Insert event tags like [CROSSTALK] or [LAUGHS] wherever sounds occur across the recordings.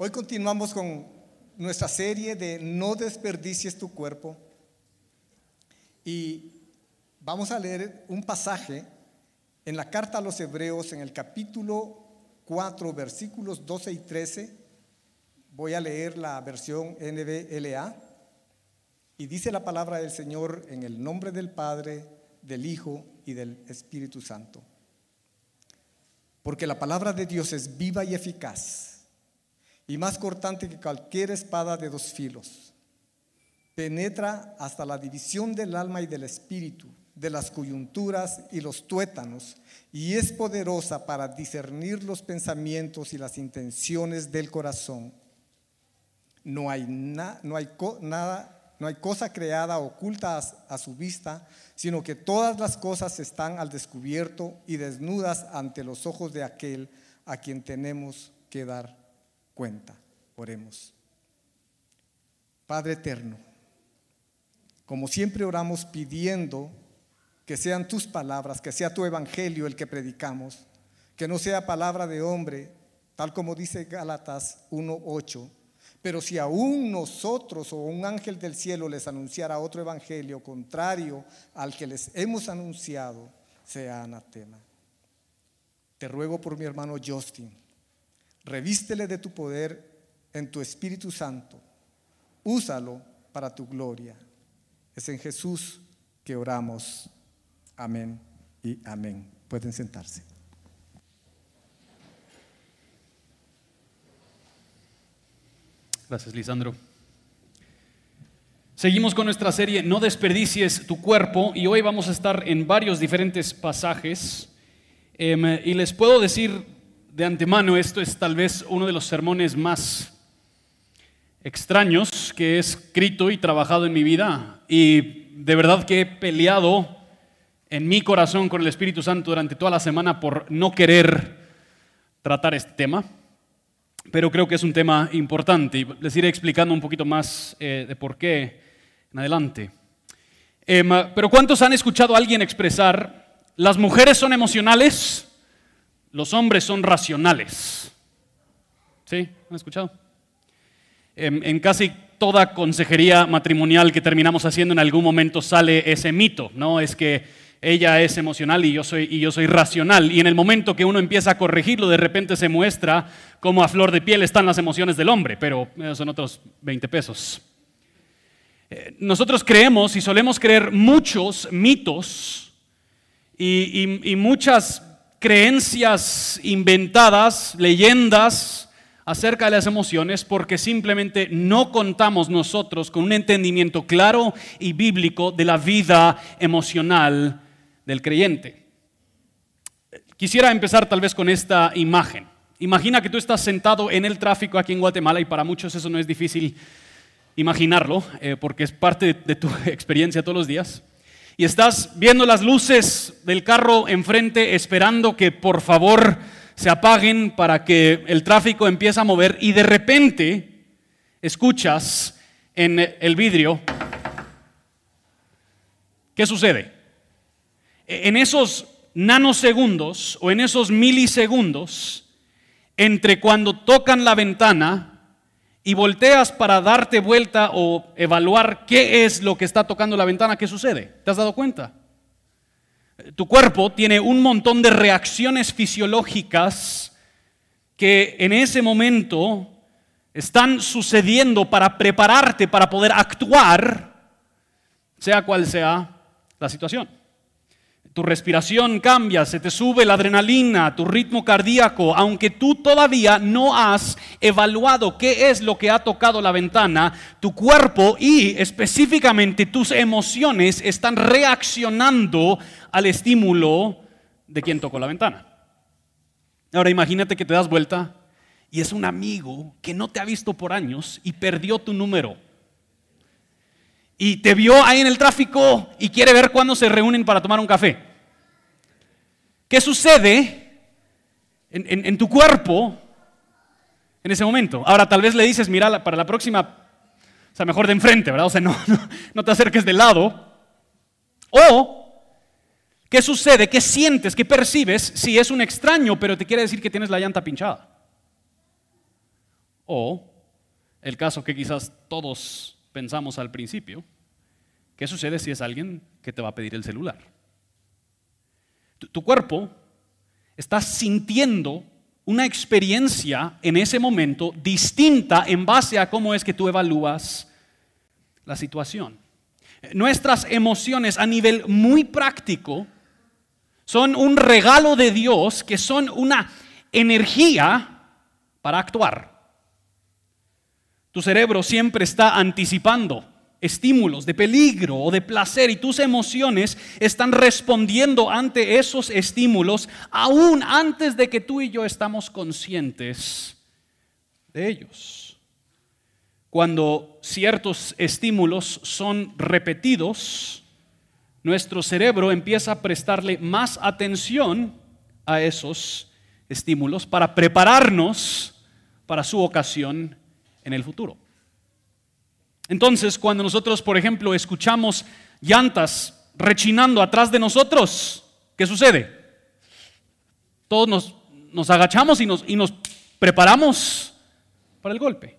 Hoy continuamos con nuestra serie de No desperdicies tu cuerpo y vamos a leer un pasaje en la carta a los hebreos en el capítulo 4 versículos 12 y 13. Voy a leer la versión NBLA y dice la palabra del Señor en el nombre del Padre, del Hijo y del Espíritu Santo. Porque la palabra de Dios es viva y eficaz y más cortante que cualquier espada de dos filos. Penetra hasta la división del alma y del espíritu, de las coyunturas y los tuétanos, y es poderosa para discernir los pensamientos y las intenciones del corazón. No hay, no hay nada, no hay cosa creada oculta a, a su vista, sino que todas las cosas están al descubierto y desnudas ante los ojos de aquel a quien tenemos que dar cuenta. Oremos. Padre eterno, como siempre oramos pidiendo que sean tus palabras, que sea tu evangelio el que predicamos, que no sea palabra de hombre, tal como dice Gálatas 1.8. Pero si aún nosotros o un ángel del cielo les anunciara otro evangelio contrario al que les hemos anunciado, sea anatema. Te ruego por mi hermano Justin Revístele de tu poder en tu Espíritu Santo. Úsalo para tu gloria. Es en Jesús que oramos. Amén y amén. Pueden sentarse. Gracias, Lisandro. Seguimos con nuestra serie No desperdicies tu cuerpo y hoy vamos a estar en varios diferentes pasajes. Em, y les puedo decir de antemano, esto es tal vez uno de los sermones más extraños que he escrito y trabajado en mi vida. Y de verdad que he peleado en mi corazón con el Espíritu Santo durante toda la semana por no querer tratar este tema. Pero creo que es un tema importante y les iré explicando un poquito más eh, de por qué en adelante. Em, pero ¿cuántos han escuchado a alguien expresar, las mujeres son emocionales? Los hombres son racionales. ¿Sí? ¿Han escuchado? En, casi toda consejería matrimonial que terminamos haciendo en algún momento sale ese mito, ¿no? Es que ella es emocional y yo soy, y yo soy racional. Y en el momento que uno empieza a corregirlo, de repente se muestra cómo a flor de piel están las emociones del hombre, pero son otros 20 pesos. Eh, nosotros creemos y solemos creer muchos mitos y muchas creencias inventadas, leyendas acerca de las emociones porque simplemente no contamos nosotros con un entendimiento claro y bíblico de la vida emocional del creyente. Quisiera empezar tal vez con esta imagen. Imagina que tú estás sentado en el tráfico aquí en Guatemala y para muchos eso no es difícil imaginarlo eh, porque es parte de tu [LAUGHS] experiencia todos los días y estás viendo las luces del carro enfrente esperando que por favor se apaguen para que el tráfico empiece a mover y de repente escuchas en el vidrio, ¿qué sucede? En esos nanosegundos o en esos milisegundos, entre cuando tocan la ventana y volteas para darte vuelta o evaluar qué es lo que está tocando la ventana, ¿qué sucede? ¿Te has dado cuenta? Tu cuerpo tiene un montón de reacciones fisiológicas que en ese momento están sucediendo para prepararte para poder actuar, sea cual sea la situación tu respiración cambia, se te sube la adrenalina, tu ritmo cardíaco, aunque tú todavía no has evaluado qué es lo que ha tocado la ventana, tu cuerpo y específicamente tus emociones están reaccionando al estímulo de quien tocó la ventana. Ahora imagínate que te das vuelta y es un amigo que no te ha visto por años y perdió tu número. Y te vio ahí en el tráfico y quiere ver cuándo se reúnen para tomar un café. ¿Qué sucede en, tu cuerpo en ese momento? Ahora tal vez le dices, mira, para la próxima, o sea, mejor de enfrente, ¿verdad? O sea, [LAUGHS] no, no, te acerques de lado. O, ¿qué sucede? ¿Qué sientes? ¿Qué percibes si es un extraño, pero te quiere decir que tienes la llanta pinchada? O el caso que quizás todos pensamos al principio, ¿qué sucede si es alguien que te va a pedir el celular? Tu, cuerpo está sintiendo una experiencia en ese momento distinta en base a cómo es que tú evalúas la situación. Nuestras emociones a nivel muy práctico son un regalo de Dios que son una energía para actuar. Tu cerebro siempre está anticipando estímulos de peligro o de placer y tus emociones están respondiendo ante esos estímulos aún antes de que tú y yo estamos conscientes de ellos. Cuando ciertos estímulos son repetidos, nuestro cerebro empieza a prestarle más atención a esos estímulos para prepararnos para su ocasión en el futuro. Entonces, cuando nosotros, por ejemplo, escuchamos llantas rechinando atrás de nosotros, ¿qué sucede? Todos nos, agachamos y nos, y nos preparamos para el golpe.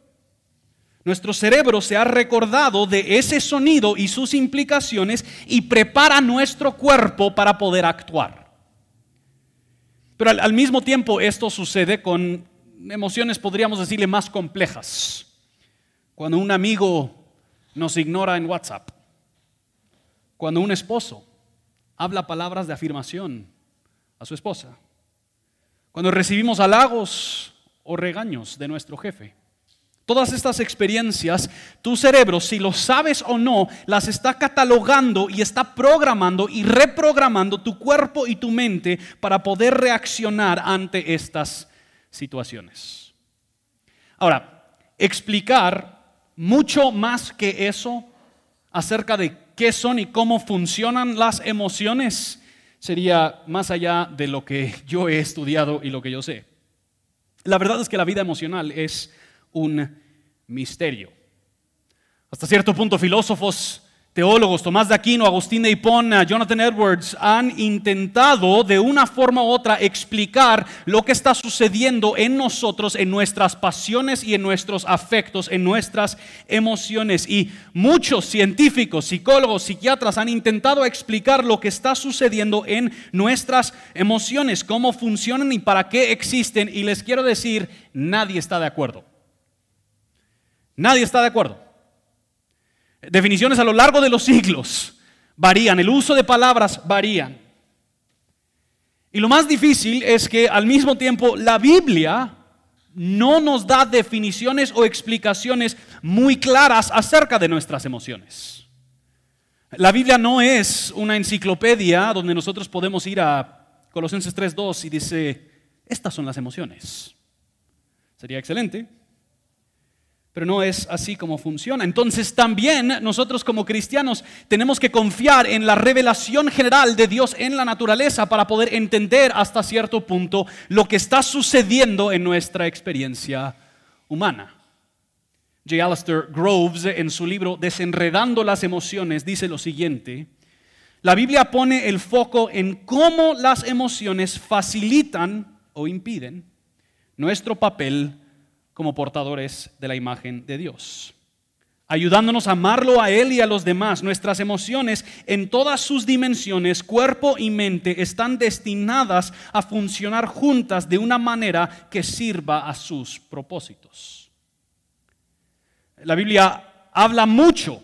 Nuestro cerebro se ha recordado de ese sonido y sus implicaciones y prepara nuestro cuerpo para poder actuar. Pero al, al mismo tiempo esto sucede con emociones, podríamos decirle, más complejas. Cuando un amigo nos ignora en WhatsApp. Cuando un esposo habla palabras de afirmación a su esposa. Cuando recibimos halagos o regaños de nuestro jefe. Todas estas experiencias, tu cerebro, si lo sabes o no, las está catalogando y está programando y reprogramando tu cuerpo y tu mente para poder reaccionar ante estas situaciones. Ahora, explicar mucho más que eso acerca de qué son y cómo funcionan las emociones sería más allá de lo que [LAUGHS] yo he estudiado y lo que yo sé. La verdad es que la vida emocional es un misterio. Hasta cierto punto filósofos teólogos, Tomás de Aquino, Agustín de Hipona, Jonathan Edwards, han intentado de una forma u otra explicar lo que está sucediendo en nosotros, en nuestras pasiones y en nuestros afectos, en nuestras emociones. Y muchos científicos, psicólogos, psiquiatras han intentado explicar lo que está sucediendo en nuestras emociones, cómo funcionan y para qué existen. Y les quiero decir, nadie está de acuerdo. Nadie está de acuerdo. Definiciones a lo largo de los siglos varían, el uso de palabras varían. Y lo más difícil es que al mismo tiempo la Biblia no nos da definiciones o explicaciones muy claras acerca de nuestras emociones. La Biblia no es una enciclopedia donde nosotros podemos ir a Colosenses 3.2 y dice, estas son las emociones. Sería excelente, pero no es así como funciona. Entonces también nosotros como cristianos tenemos que confiar en la revelación general de Dios en la naturaleza para poder entender hasta cierto punto lo que está sucediendo en nuestra experiencia humana. J. Alistair Groves en su libro Desenredando las emociones dice lo siguiente, la Biblia pone el foco en cómo las emociones facilitan o impiden nuestro papel como portadores de la imagen de Dios. Ayudándonos a amarlo a Él y a los demás, nuestras emociones en todas sus dimensiones, cuerpo y mente, están destinadas a funcionar juntas de una manera que sirva a sus propósitos. La Biblia habla mucho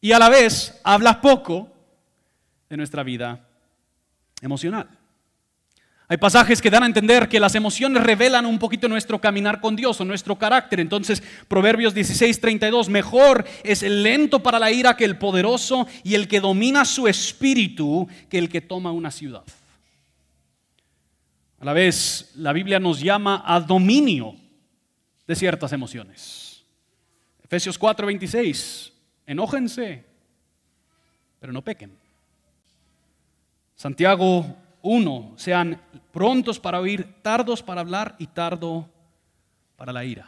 y a la vez habla poco de nuestra vida emocional. Hay pasajes que dan a entender que las emociones revelan un poquito nuestro caminar con Dios o nuestro carácter. Entonces, Proverbios 16, 32, mejor es el lento para la ira que el poderoso y el que domina su espíritu que el que toma una ciudad. A la vez, la Biblia nos llama a dominio de ciertas emociones. Efesios 4, 26, enójense, pero no pequen. Santiago uno, sean prontos para oír, tardos para hablar y tardo para la ira.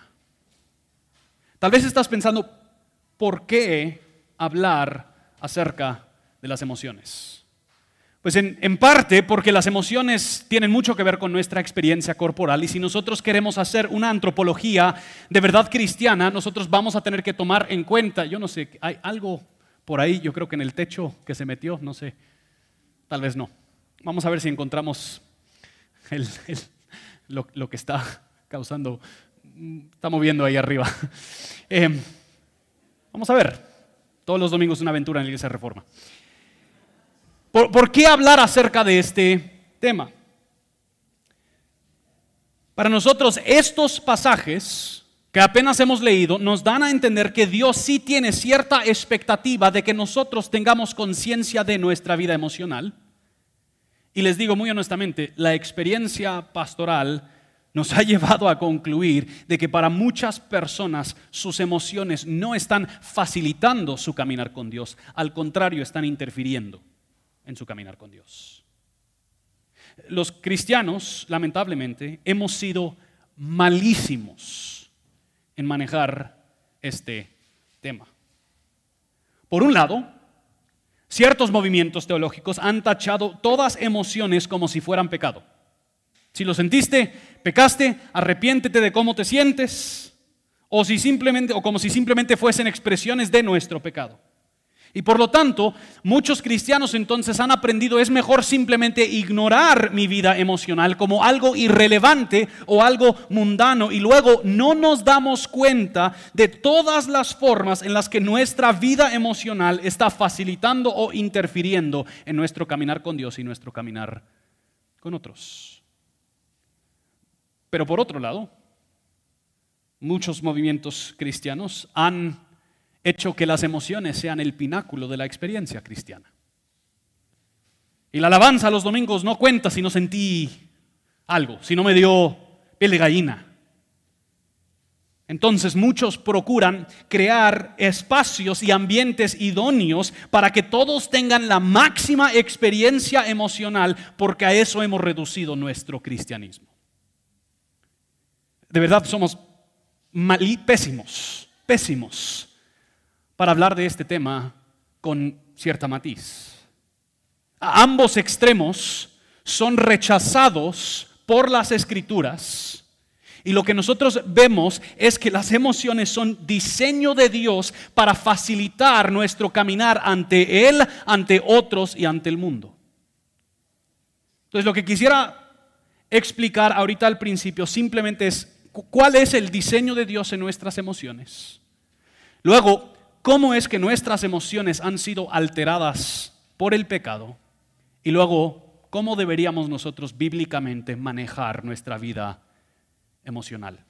Tal vez estás pensando, ¿por qué hablar acerca de las emociones? Pues en, en, parte porque las emociones tienen mucho que ver con nuestra experiencia corporal y si nosotros queremos hacer una antropología de verdad cristiana, nosotros vamos a tener que tomar en cuenta, yo no sé, hay algo por ahí, yo creo que en el techo que se metió, no sé, tal vez no. Vamos a ver si encontramos el, lo, que está causando, está moviendo ahí arriba. Eh, vamos a ver, todos los domingos una aventura en la Iglesia Reforma. ¿Por, qué hablar acerca de este tema? Para nosotros estos pasajes que apenas hemos leído nos dan a entender que Dios sí tiene cierta expectativa de que nosotros tengamos conciencia de nuestra vida emocional. Y les digo muy honestamente, la experiencia pastoral nos ha [LAUGHS] llevado a concluir de que para muchas personas sus emociones no están facilitando su caminar con Dios, al contrario, están interfiriendo en su caminar con Dios. Los cristianos, lamentablemente, hemos sido malísimos en manejar este tema. Por un lado, ciertos movimientos teológicos han tachado todas emociones como si fueran pecado. Si lo sentiste, pecaste, arrepiéntete de cómo te sientes, o si simplemente o como si simplemente fuesen expresiones de nuestro pecado. Y por lo tanto, muchos cristianos entonces han aprendido es mejor simplemente ignorar mi vida emocional como algo irrelevante o algo mundano y luego no nos damos cuenta de todas las formas en las que nuestra vida emocional está facilitando o interfiriendo en nuestro caminar con Dios y nuestro caminar con otros. Pero por otro lado, muchos movimientos cristianos han hecho que las emociones sean el pináculo de la experiencia cristiana. Y la alabanza los domingos no cuenta si no sentí algo, si no me dio piel de gallina. Entonces muchos procuran crear espacios y ambientes idóneos para que todos tengan la máxima experiencia emocional, porque a eso hemos reducido nuestro cristianismo. De verdad somos pésimos, pésimos para hablar de este tema con cierta matiz. A ambos extremos son rechazados por las escrituras. Y lo que nosotros vemos es que las emociones son diseño de Dios para facilitar nuestro caminar ante Él, ante otros y ante el mundo. Entonces lo que quisiera explicar ahorita al principio simplemente es cuál es el diseño de Dios en nuestras emociones. Luego, cómo es que nuestras emociones han sido alteradas por el pecado y luego cómo deberíamos nosotros bíblicamente manejar nuestra vida emocional.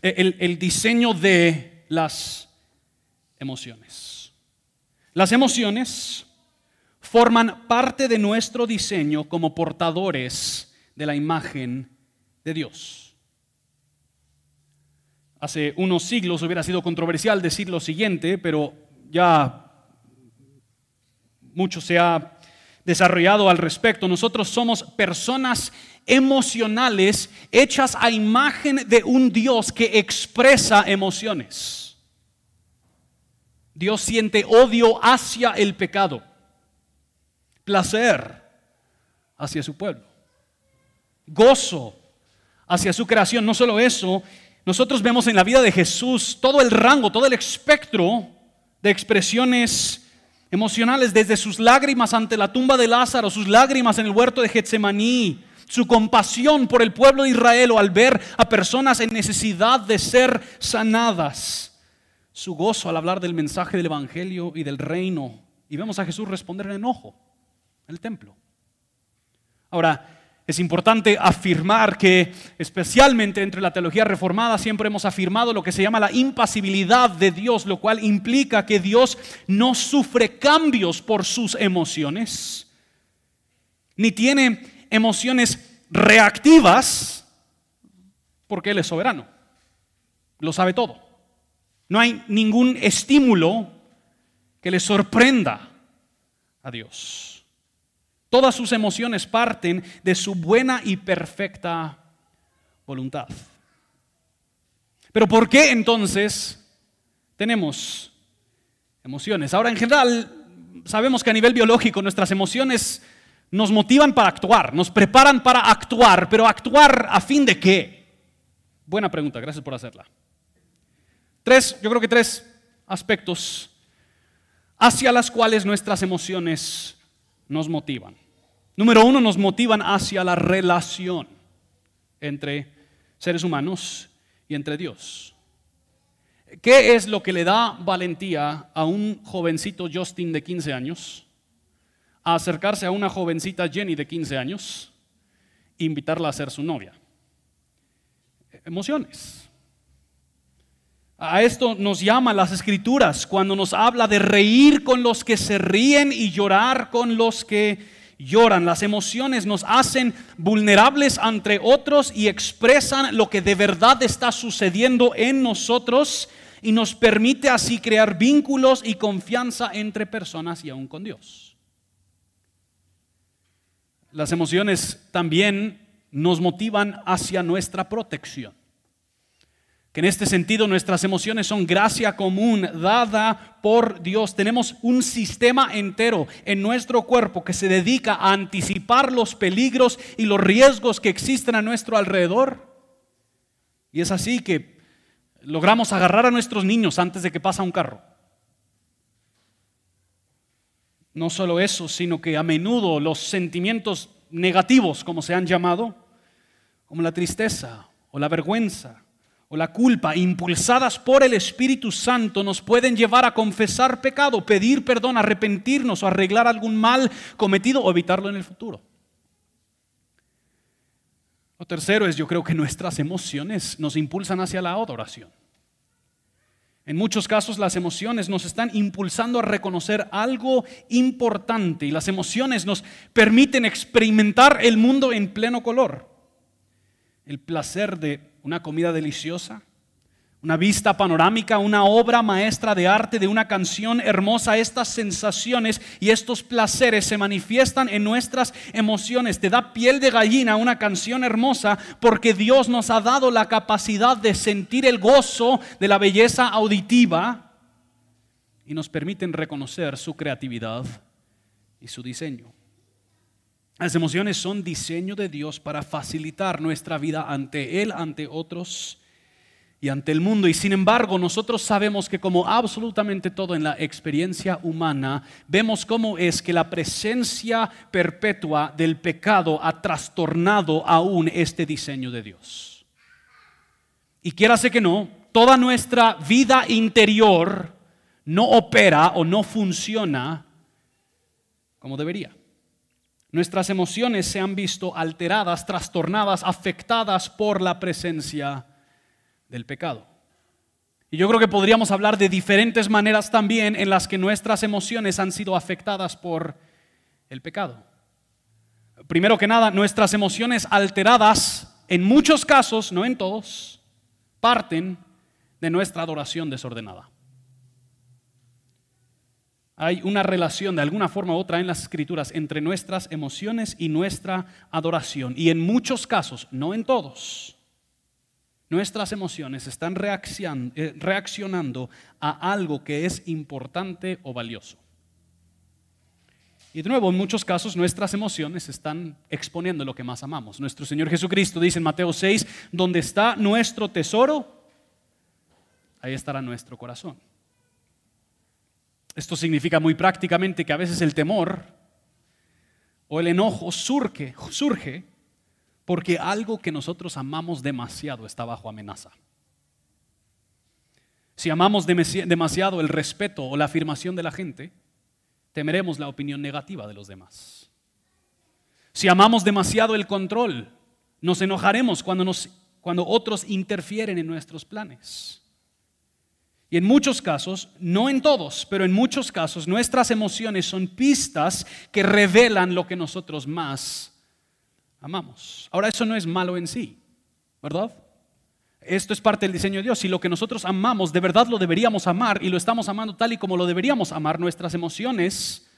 E, el, el, diseño de las emociones. Las emociones forman parte de nuestro diseño como portadores de la imagen de Dios. Hace unos siglos hubiera sido controversial decir lo siguiente, pero ya mucho se ha desarrollado al respecto. Nosotros somos personas emocionales hechas a imagen de un Dios que expresa emociones. Dios siente odio hacia el pecado, placer hacia su pueblo, gozo hacia su creación. No solo eso, nosotros vemos en la vida de Jesús todo el rango, todo el espectro de expresiones emocionales, desde sus lágrimas ante la tumba de Lázaro, sus lágrimas en el huerto de Getsemaní, su compasión por el pueblo de Israel o al ver a personas en necesidad de ser sanadas, su gozo al hablar del mensaje del Evangelio y del reino. Y vemos a Jesús responder en enojo en el templo. Ahora, es importante afirmar que, especialmente entre la teología reformada, siempre hemos afirmado lo que se llama la impasibilidad de Dios, lo cual implica que Dios no sufre cambios por sus emociones, ni tiene emociones reactivas, porque Él es soberano, lo sabe todo. No hay ningún estímulo que le sorprenda a Dios. Todas sus emociones parten de su buena y perfecta voluntad. Pero ¿por qué entonces tenemos emociones? Ahora, en general, sabemos que a nivel biológico nuestras emociones nos motivan para actuar, nos preparan para actuar, pero actuar a fin de qué? Buena pregunta, gracias por hacerla. Tres, yo creo que tres aspectos hacia las cuales nuestras emociones nos motivan. Número uno, nos motivan hacia la relación entre seres humanos y entre Dios. ¿Qué es lo que le da valentía a un jovencito Justin de 15 años a acercarse a una jovencita Jenny de 15 años e invitarla a ser su novia? Emociones. A esto nos llaman las escrituras cuando nos habla de reír con los que se ríen y llorar con los que lloran. Las emociones nos hacen vulnerables ante otros y expresan lo que de verdad está sucediendo en nosotros y nos permite así crear vínculos y confianza entre personas y aún con Dios. Las emociones también nos motivan hacia nuestra protección que en este sentido nuestras emociones son gracia común dada por Dios. Tenemos un sistema entero en nuestro cuerpo que se dedica a anticipar los peligros y los riesgos que existen a nuestro alrededor. Y es así que logramos agarrar a nuestros niños antes de que pasa un carro. No solo eso, sino que a menudo los sentimientos negativos, como se han llamado, como la tristeza o la vergüenza, o la culpa, impulsadas por el Espíritu Santo, nos pueden llevar a confesar pecado, pedir perdón, arrepentirnos o arreglar algún mal cometido o evitarlo en el futuro. Lo tercero es, yo creo que nuestras emociones nos impulsan hacia la adoración. En muchos casos las emociones nos están impulsando a reconocer algo importante y las emociones nos permiten experimentar el mundo en pleno color. El placer de una comida deliciosa, una vista panorámica, una obra maestra de arte, de una canción hermosa. Estas sensaciones y estos placeres se manifiestan en nuestras emociones. Te da piel de gallina una canción hermosa porque Dios nos ha dado la capacidad de sentir el gozo de la belleza auditiva y nos permiten reconocer su creatividad y su diseño. Las emociones son diseño de Dios para facilitar nuestra vida ante Él, ante otros y ante el mundo. Y sin embargo, nosotros sabemos que como absolutamente todo en la experiencia humana, vemos cómo es que la presencia perpetua del pecado ha trastornado aún este diseño de Dios. Y quiérase que no, toda nuestra vida interior no opera o no funciona como debería. Nuestras emociones se han visto alteradas, trastornadas, afectadas por la presencia del pecado. Y yo creo que podríamos hablar de diferentes maneras también en las que nuestras emociones han sido afectadas por el pecado. Primero que nada, nuestras emociones alteradas, en muchos casos, no en todos, parten de nuestra adoración desordenada. Hay una relación de alguna forma u otra en las escrituras entre nuestras emociones y nuestra adoración. Y en muchos casos, no en todos, nuestras emociones están eh, reaccionando a algo que es importante o valioso. Y de nuevo, en muchos casos nuestras emociones están exponiendo lo que más amamos. Nuestro Señor Jesucristo dice en Mateo 6, donde está nuestro tesoro, ahí estará nuestro corazón. Esto significa muy prácticamente que a veces el temor o el enojo surge, surge porque algo que nosotros amamos demasiado está bajo amenaza. Si amamos demasiado el respeto o la afirmación de la gente, temeremos la opinión negativa de los demás. Si amamos demasiado el control, nos enojaremos cuando, cuando otros interfieren en nuestros planes. Y en muchos casos, no en todos, pero en muchos casos, nuestras emociones son pistas que revelan lo que nosotros más amamos. Ahora, eso no es malo en sí, ¿verdad? Esto es parte del diseño de Dios. Si lo que nosotros amamos, de verdad lo deberíamos amar y lo estamos amando tal y como lo deberíamos amar, nuestras emociones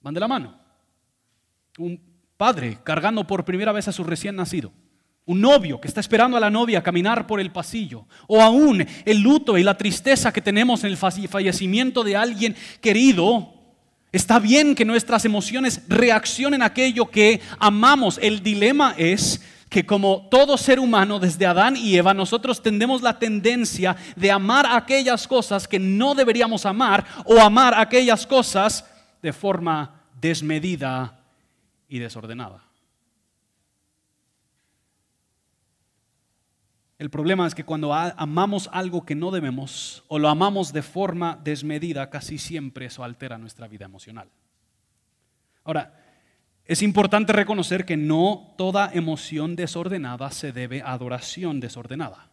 van de la mano. Un padre cargando por primera vez a su recién nacido un novio que está esperando a la novia caminar por el pasillo, o aún el luto y la tristeza que tenemos en el fallecimiento de alguien querido, Está bien que nuestras emociones reaccionen a aquello que amamos. El dilema es que como todo ser humano, desde Adán y Eva, nosotros tendemos la tendencia de amar aquellas cosas que no deberíamos amar o amar aquellas cosas de forma desmedida y desordenada. El problema es que cuando amamos algo que no debemos o lo amamos de forma desmedida, casi siempre eso altera nuestra vida emocional. Ahora, es importante reconocer que no toda emoción desordenada se debe a adoración desordenada.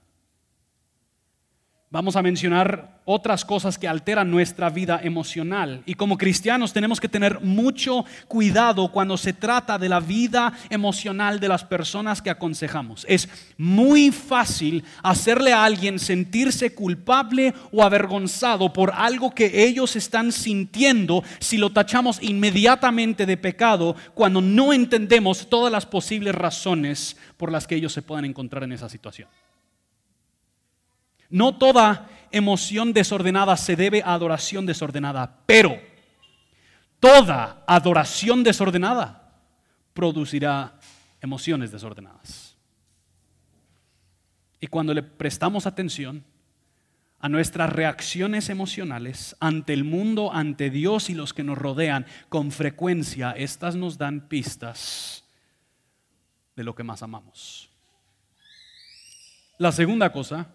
Vamos a mencionar otras cosas que alteran nuestra vida emocional. Y como cristianos tenemos que tener mucho cuidado cuando se trata de la vida emocional de las personas que aconsejamos. Es muy fácil hacerle a alguien sentirse culpable o avergonzado por algo que ellos están sintiendo si lo tachamos inmediatamente de pecado cuando no entendemos todas las posibles razones por las que ellos se puedan encontrar en esa situación. No toda emoción desordenada se debe a adoración desordenada, pero toda adoración desordenada producirá emociones desordenadas. Y cuando le prestamos atención a nuestras reacciones emocionales ante el mundo, ante Dios y los que nos rodean, con frecuencia estas nos dan pistas de lo que más amamos. La segunda cosa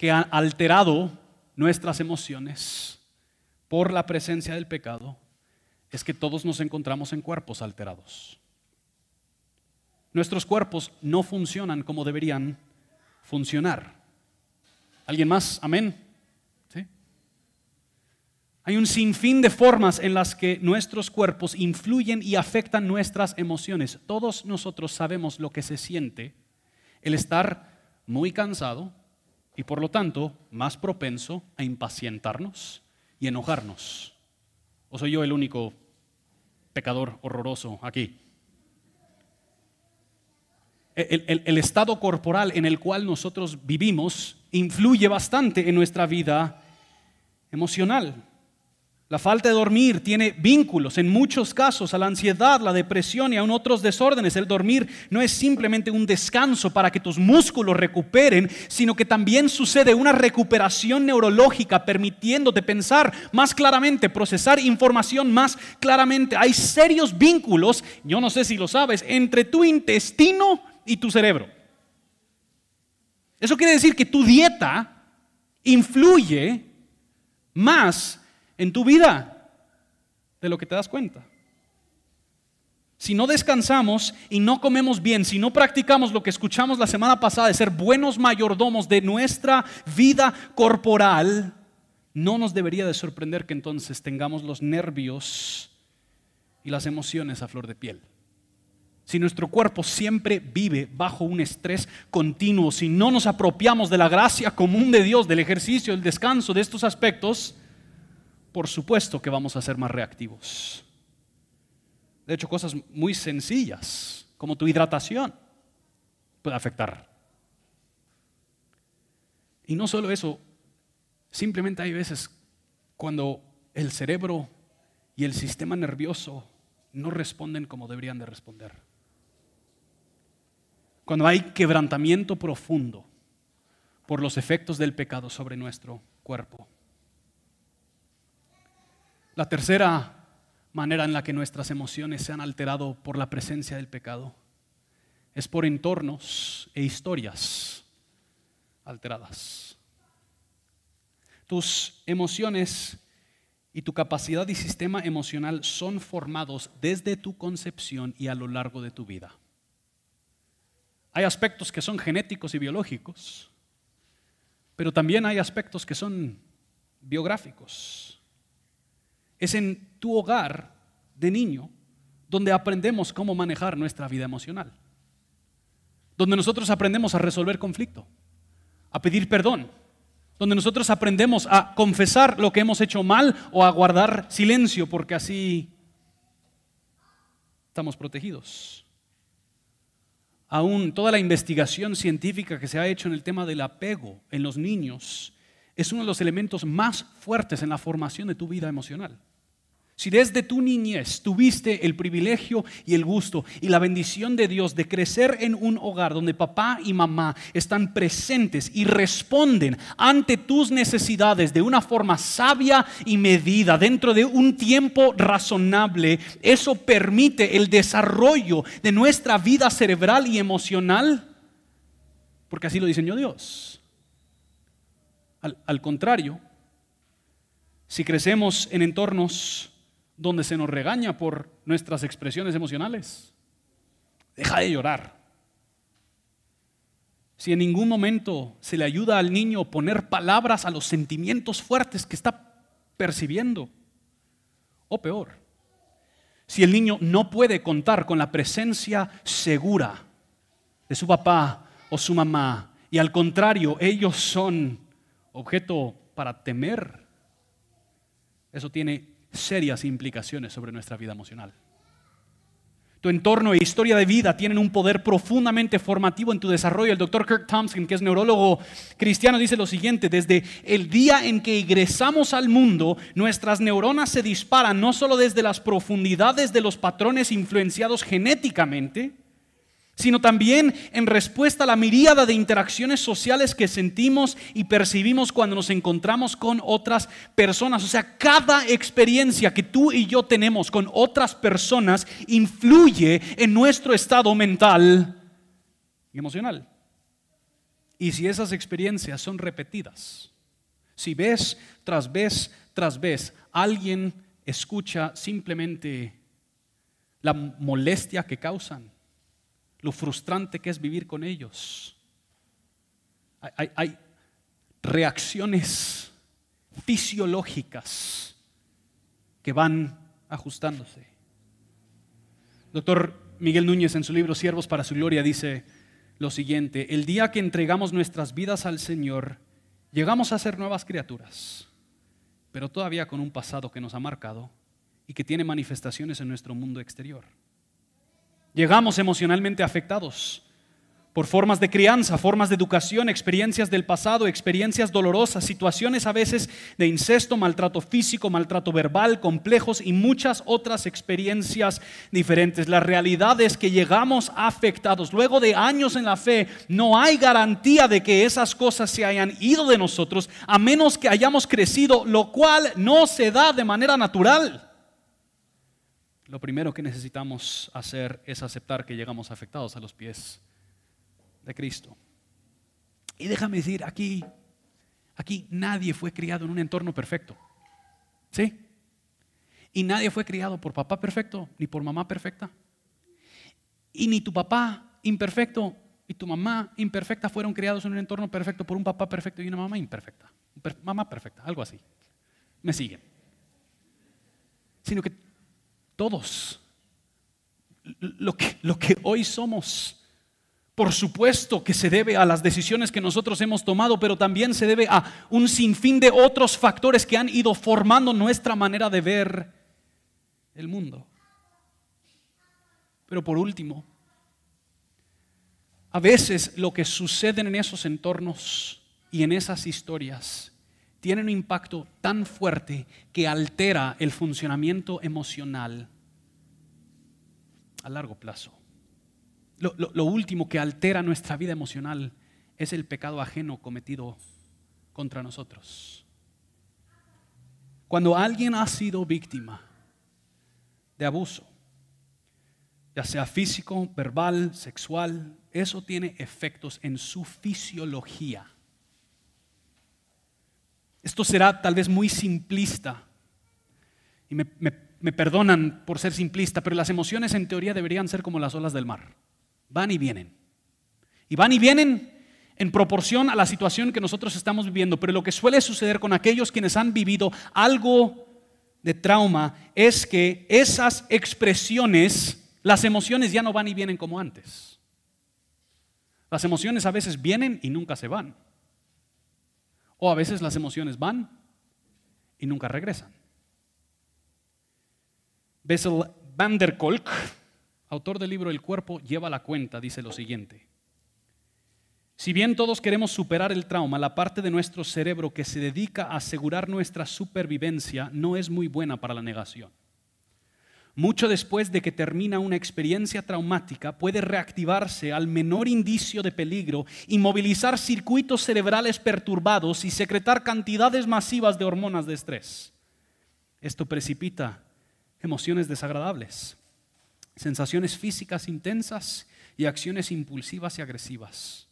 que han alterado nuestras emociones por la presencia del pecado es que todos nos encontramos en cuerpos alterados. Nuestros cuerpos no funcionan como deberían funcionar. ¿Alguien más? Amén. Hay un sinfín de formas en las que nuestros cuerpos influyen y afectan nuestras emociones. Todos nosotros sabemos lo que se siente el estar muy cansado, y por lo tanto más propenso a impacientarnos y enojarnos. ¿O soy yo el único pecador horroroso aquí? El, el, estado corporal en el cual nosotros vivimos influye bastante en nuestra vida emocional. La falta de dormir tiene vínculos en muchos casos a la ansiedad, la depresión y aún otros desórdenes. El dormir no es simplemente un descanso para que tus músculos recuperen, sino que también sucede una recuperación neurológica permitiéndote pensar más claramente, procesar información más claramente. Hay serios vínculos, yo no sé si lo sabes, entre tu intestino y tu cerebro. Eso quiere decir que tu dieta influye más en tu vida de lo que te das cuenta. Si no descansamos y no comemos bien, si no practicamos lo que escuchamos la semana pasada de ser buenos mayordomos de nuestra vida corporal, no nos debería de sorprender que entonces tengamos los nervios y las emociones a flor de piel. Si nuestro cuerpo siempre vive bajo un estrés continuo, si no nos apropiamos de la gracia común de Dios, del ejercicio, del descanso, de estos aspectos, por supuesto que vamos a ser más reactivos. De hecho, cosas muy sencillas, como tu hidratación, puede afectar. Y no solo eso, simplemente hay veces cuando el cerebro y el sistema nervioso no responden como deberían de responder. Cuando hay quebrantamiento profundo por los efectos del pecado sobre nuestro cuerpo. La tercera manera en la que nuestras emociones se han alterado por la presencia del pecado es por entornos e historias alteradas. Tus emociones y tu capacidad y sistema emocional son formados desde tu concepción y a lo largo de tu vida. Hay aspectos que son genéticos y biológicos, pero también hay aspectos que son biográficos es en tu hogar de niño donde aprendemos cómo manejar nuestra vida emocional. Donde nosotros aprendemos a resolver conflicto, a pedir perdón, donde nosotros aprendemos a confesar lo que hemos hecho mal o a guardar silencio porque así estamos protegidos. Aún toda la investigación científica que se ha hecho en el tema del apego en los niños es uno de los elementos más fuertes en la formación de tu vida emocional. Si desde tu niñez tuviste el privilegio y el gusto y la bendición de Dios de crecer en un hogar donde papá y mamá están presentes y responden ante tus necesidades de una forma sabia y medida, dentro de un tiempo razonable, eso permite el desarrollo de nuestra vida cerebral y emocional, porque así lo diseñó Dios. Al, al contrario, si crecemos en entornos donde se nos regaña por nuestras expresiones emocionales. Deja de llorar. Si en ningún momento se le ayuda al niño a poner palabras a los sentimientos fuertes que está percibiendo, o peor, si el niño no puede contar con la presencia segura de su papá o su mamá, y al contrario, ellos son objeto para temer, eso tiene serias implicaciones sobre nuestra vida emocional. Tu entorno e historia de vida tienen un poder profundamente formativo en tu desarrollo. El doctor Kirk Thompson, que es neurólogo cristiano, dice lo siguiente, desde el día en que ingresamos al mundo, nuestras neuronas se disparan no solo desde las profundidades de los patrones influenciados genéticamente, sino también en respuesta a la miríada de interacciones sociales que sentimos y percibimos cuando nos encontramos con otras personas. O sea, cada experiencia que tú y yo tenemos con otras personas influye en nuestro estado mental y emocional. Y si esas experiencias son repetidas, si ves tras vez tras vez alguien escucha simplemente la molestia que causan, lo frustrante que es vivir con ellos. Hay, reacciones fisiológicas que van ajustándose. Doctor Miguel Núñez en su libro Siervos para su Gloria dice lo siguiente, el día que entregamos nuestras vidas al Señor, llegamos a ser nuevas criaturas, pero todavía con un pasado que nos ha marcado y que tiene manifestaciones en nuestro mundo exterior. Llegamos emocionalmente afectados por formas de crianza, formas de educación, experiencias del pasado, experiencias dolorosas, situaciones a veces de incesto, maltrato físico, maltrato verbal, complejos y muchas otras experiencias diferentes. La realidad es que llegamos afectados. Luego de años en la fe, no hay garantía de que esas cosas se hayan ido de nosotros, a menos que hayamos crecido, lo cual no se da de manera natural lo primero que necesitamos hacer es aceptar que llegamos afectados a los pies de Cristo. Y déjame decir, aquí, aquí nadie fue criado en un entorno perfecto. ¿Sí? Y nadie fue criado por papá perfecto ni por mamá perfecta. Y ni tu papá imperfecto y tu mamá imperfecta fueron criados en un entorno perfecto por un papá perfecto y una mamá imperfecta. mamá perfecta, algo así. Me siguen. Sino que todos. Lo que, hoy somos, por supuesto que se debe a las decisiones que nosotros hemos tomado, pero también se debe a un sinfín de otros factores que han ido formando nuestra manera de ver el mundo. Pero por último, a veces lo que sucede en esos entornos y en esas historias tiene un impacto tan fuerte que altera el funcionamiento emocional a largo plazo. Lo, último que altera nuestra vida emocional es el pecado ajeno cometido contra nosotros. Cuando alguien ha sido víctima de abuso, ya sea físico, verbal, sexual, eso tiene efectos en su fisiología esto será tal vez muy simplista y me, perdonan por ser simplista, pero las emociones en teoría deberían ser como las olas del mar. Van y vienen. Y van y vienen en proporción a la situación que nosotros estamos viviendo. Pero lo que suele suceder con aquellos quienes han vivido algo de trauma es que esas expresiones, las emociones ya no van y vienen como antes. Las emociones a veces vienen y nunca se van. O a veces las emociones van y nunca regresan. Bessel van der Kolk, autor del libro El cuerpo lleva la cuenta, dice lo siguiente. Si bien todos queremos superar el trauma, la parte de nuestro cerebro que se dedica a asegurar nuestra supervivencia no es muy buena para la negación. Mucho después de que termina una experiencia traumática, puede reactivarse al menor indicio de peligro y movilizar circuitos cerebrales perturbados y secretar cantidades masivas de hormonas de estrés. Esto precipita emociones desagradables, sensaciones físicas intensas y acciones impulsivas y agresivas.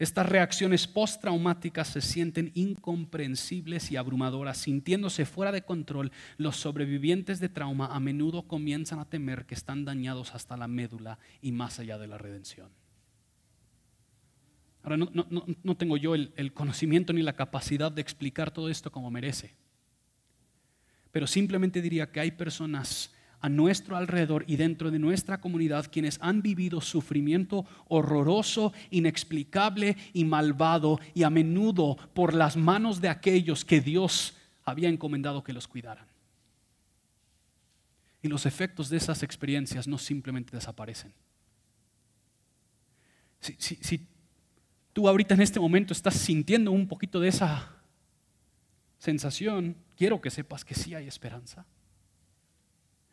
Estas reacciones postraumáticas se sienten incomprensibles y abrumadoras, sintiéndose fuera de control. Los sobrevivientes de trauma a menudo comienzan a temer que están dañados hasta la médula y más allá de la redención. Ahora, no, tengo yo el conocimiento ni la capacidad de explicar todo esto como merece, pero simplemente diría que hay personas a nuestro alrededor y dentro de nuestra comunidad quienes han vivido sufrimiento horroroso, inexplicable y malvado y a menudo por las manos de aquellos que Dios había encomendado que los cuidaran. Y los efectos de esas experiencias no simplemente desaparecen. Si, si tú ahorita en este momento estás sintiendo un poquito de esa sensación, quiero que sepas que sí hay esperanza.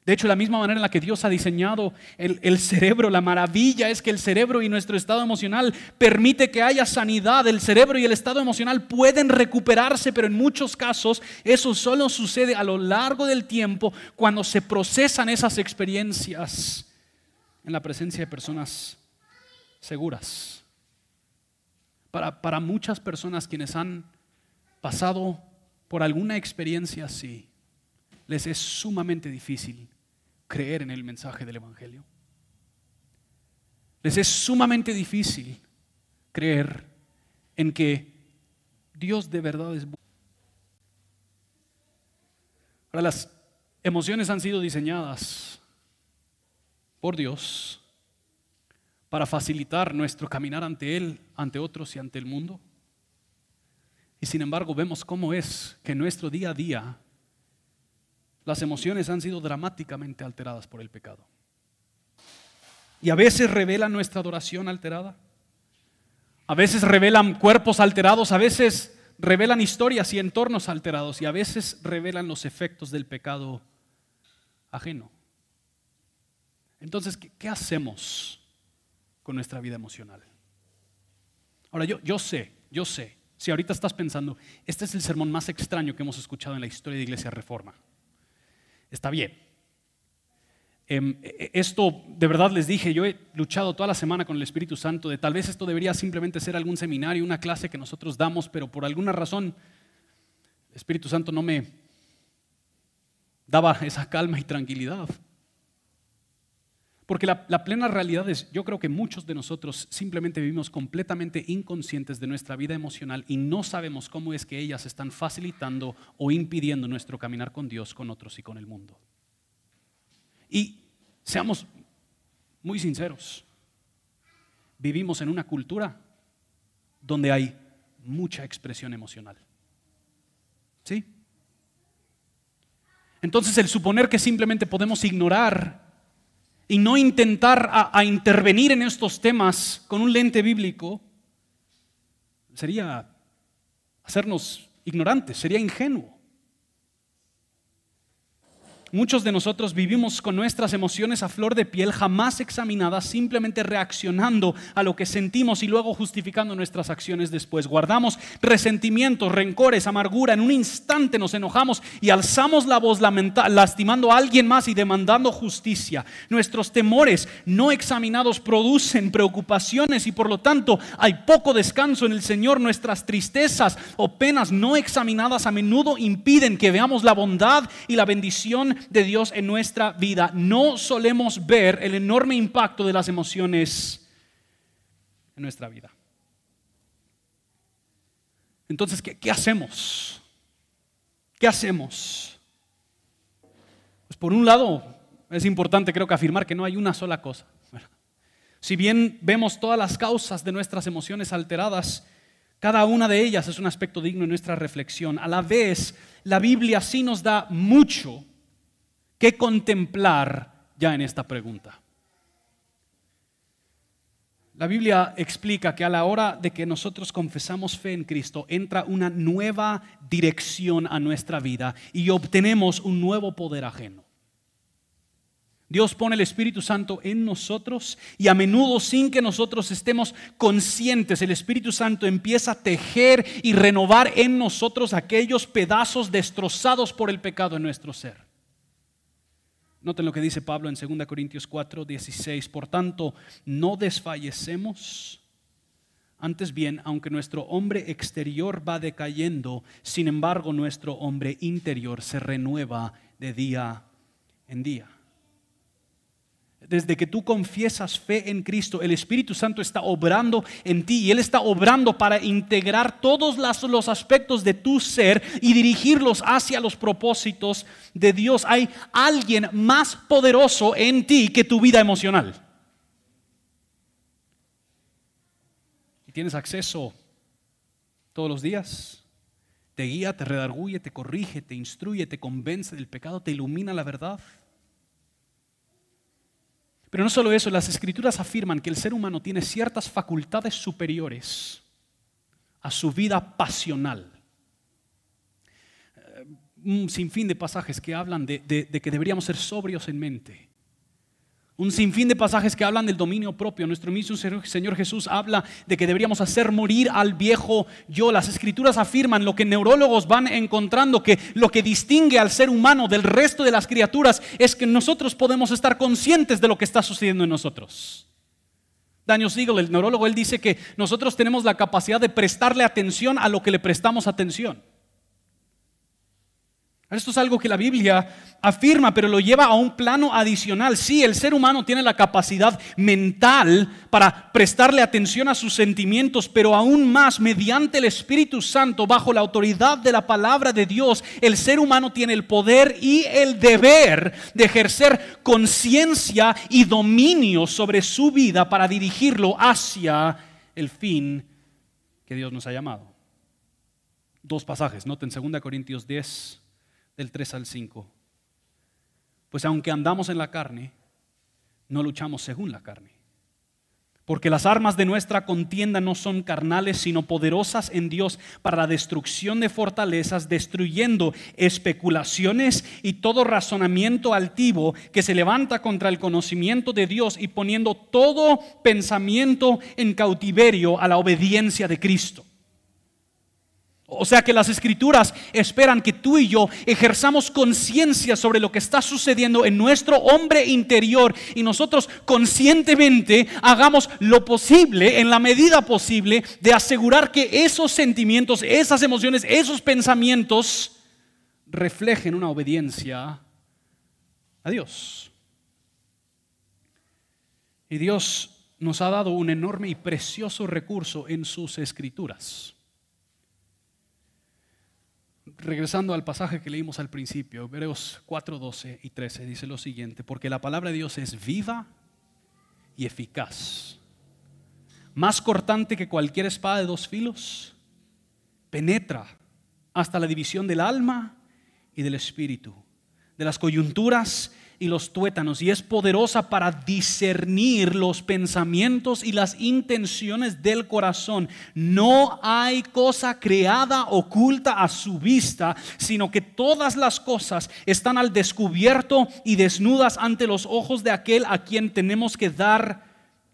De hecho, la misma manera en la que Dios ha diseñado el, cerebro, la maravilla es que el cerebro y nuestro estado emocional permite que haya sanidad. El cerebro y el estado emocional pueden recuperarse, pero en muchos casos eso solo sucede a lo largo del tiempo cuando se procesan esas experiencias en la presencia de personas seguras. Para, para muchas personas quienes han pasado por alguna experiencia así, les es sumamente difícil creer en el mensaje del Evangelio. Les es sumamente difícil creer en que Dios de verdad es bueno. Ahora, las emociones han sido diseñadas por Dios para facilitar nuestro caminar ante Él, ante otros y ante el mundo. Y sin embargo vemos cómo es que nuestro día a día las emociones han sido dramáticamente alteradas por el pecado. Y a veces revelan nuestra adoración alterada. A veces revelan cuerpos alterados, a veces revelan historias y entornos alterados y a veces revelan los efectos del pecado ajeno. Entonces, ¿qué, hacemos con nuestra vida emocional? Ahora, yo, yo sé, yo sé, si ahorita estás pensando, este es el sermón más extraño que hemos escuchado en la historia de Iglesia Reforma está bien. Em, e, e, esto, de verdad les dije, yo he luchado toda la semana con el Espíritu Santo de tal vez esto debería simplemente ser algún seminario, una clase que nosotros damos, pero por alguna razón el Espíritu Santo no me daba esa calma y tranquilidad. Porque la, plena realidad es, yo creo que muchos de nosotros simplemente vivimos completamente inconscientes de nuestra vida emocional y no sabemos cómo es que ellas están facilitando o impidiendo nuestro caminar con Dios, con otros y con el mundo. Y seamos muy sinceros, vivimos en una cultura donde hay mucha expresión emocional. ¿Sí? Entonces el suponer que simplemente podemos ignorar y no intentar a, intervenir en estos temas con un lente bíblico sería hacernos ignorantes, sería ingenuo. Muchos de nosotros vivimos con nuestras emociones a flor de piel, jamás examinadas, simplemente reaccionando a lo que sentimos y luego justificando nuestras acciones después. Guardamos resentimientos, rencores, amargura. En un instante nos enojamos y alzamos la voz lastimando a alguien más y demandando justicia. Nuestros temores no examinados producen preocupaciones y por lo tanto hay poco descanso en el Señor. Nuestras tristezas o penas no examinadas a menudo impiden que veamos la bondad y la bendición de Dios en nuestra vida, no solemos ver el enorme impacto de las emociones en nuestra vida. Entonces, ¿qué, hacemos? ¿Qué hacemos? Pues por un lado, es importante creo que afirmar que no hay una sola cosa. Si bien vemos todas las causas de nuestras emociones alteradas, cada una de ellas es un aspecto digno de nuestra reflexión. A la vez, la Biblia sí nos da mucho ¿Qué contemplar ya en esta pregunta? La Biblia explica que a la hora de que nosotros confesamos fe en Cristo, entra una nueva dirección a nuestra vida y obtenemos un nuevo poder ajeno. Dios pone el Espíritu Santo en nosotros y a menudo sin que nosotros estemos conscientes, el Espíritu Santo empieza a tejer y renovar en nosotros aquellos pedazos destrozados por el pecado en nuestro ser. Noten lo que dice Pablo en 2 Corintios 4, 16. Por tanto, no desfallecemos. Antes bien, aunque nuestro hombre exterior va decayendo, sin embargo nuestro hombre interior se renueva de día en día desde que tú confiesas fe en Cristo, el Espíritu Santo está obrando en ti y Él está obrando para integrar todos los aspectos de tu ser y dirigirlos hacia los propósitos de Dios. Hay alguien más poderoso en ti que tu vida emocional. Y tienes acceso todos los días. Te guía, te redarguye, te corrige, te instruye, te convence del pecado, te ilumina la verdad. Pero no solo eso, las escrituras afirman que el ser humano tiene ciertas facultades superiores a su vida pasional. Eh, un sinfín de pasajes que hablan de, de que deberíamos ser sobrios en mente un sinfín de pasajes que hablan del dominio propio. Nuestro mismo Señor Jesús habla de que deberíamos hacer morir al viejo yo. Las escrituras afirman lo que neurólogos van encontrando, que lo que distingue al ser humano del resto de las criaturas es que nosotros podemos estar conscientes de lo que está sucediendo en nosotros. Daniel Siegel, el neurólogo, él dice que nosotros tenemos la capacidad de prestarle atención a lo que le prestamos atención. Esto es algo que la Biblia afirma, pero lo lleva a un plano adicional. Sí, el ser humano tiene la capacidad mental para prestarle atención a sus sentimientos, pero aún más, mediante el Espíritu Santo, bajo la autoridad de la palabra de Dios, el ser humano tiene el poder y el deber de ejercer conciencia y dominio sobre su vida para dirigirlo hacia el fin que Dios nos ha llamado. Dos pasajes, noten 2 Corintios 10 del 3 al 5. Pues aunque andamos en la carne, no luchamos según la carne. Porque las armas de nuestra contienda no son carnales, sino poderosas en Dios para la destrucción de fortalezas, destruyendo especulaciones y todo razonamiento altivo que se levanta contra el conocimiento de Dios y poniendo todo pensamiento en cautiverio a la obediencia de Cristo. O sea que las escrituras esperan que tú y yo ejerzamos conciencia sobre lo que está sucediendo en nuestro hombre interior y nosotros conscientemente hagamos lo posible, en la medida posible, de asegurar que esos sentimientos, esas emociones, esos pensamientos reflejen una obediencia a Dios. Y Dios nos ha dado un enorme y precioso recurso en sus escrituras regresando al pasaje que leímos al principio, Hebreos 4, 12 y 13, dice lo siguiente, porque la palabra de Dios es viva y eficaz, más cortante que cualquier espada de dos filos, penetra hasta la división del alma y del espíritu, de las coyunturas y los tuétanos y es poderosa para discernir los pensamientos y las intenciones del corazón. No hay cosa creada oculta a su vista, sino que todas las cosas están al descubierto y desnudas ante los ojos de aquel a quien tenemos que dar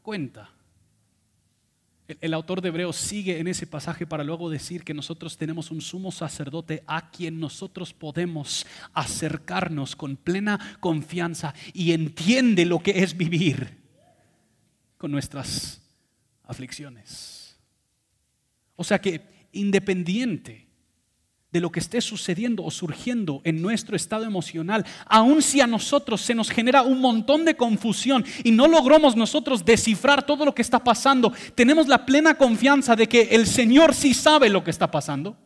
cuenta. El autor de Hebreos sigue en ese pasaje para luego decir que nosotros tenemos un sumo sacerdote a quien nosotros podemos acercarnos con plena confianza y entiende lo que es vivir con nuestras aflicciones. O sea que independiente de lo que esté sucediendo o surgiendo en nuestro estado emocional, aun si a nosotros se nos genera un montón de confusión y no logramos nosotros descifrar todo lo que está pasando, tenemos la plena confianza de que el Señor sí sabe lo que está pasando.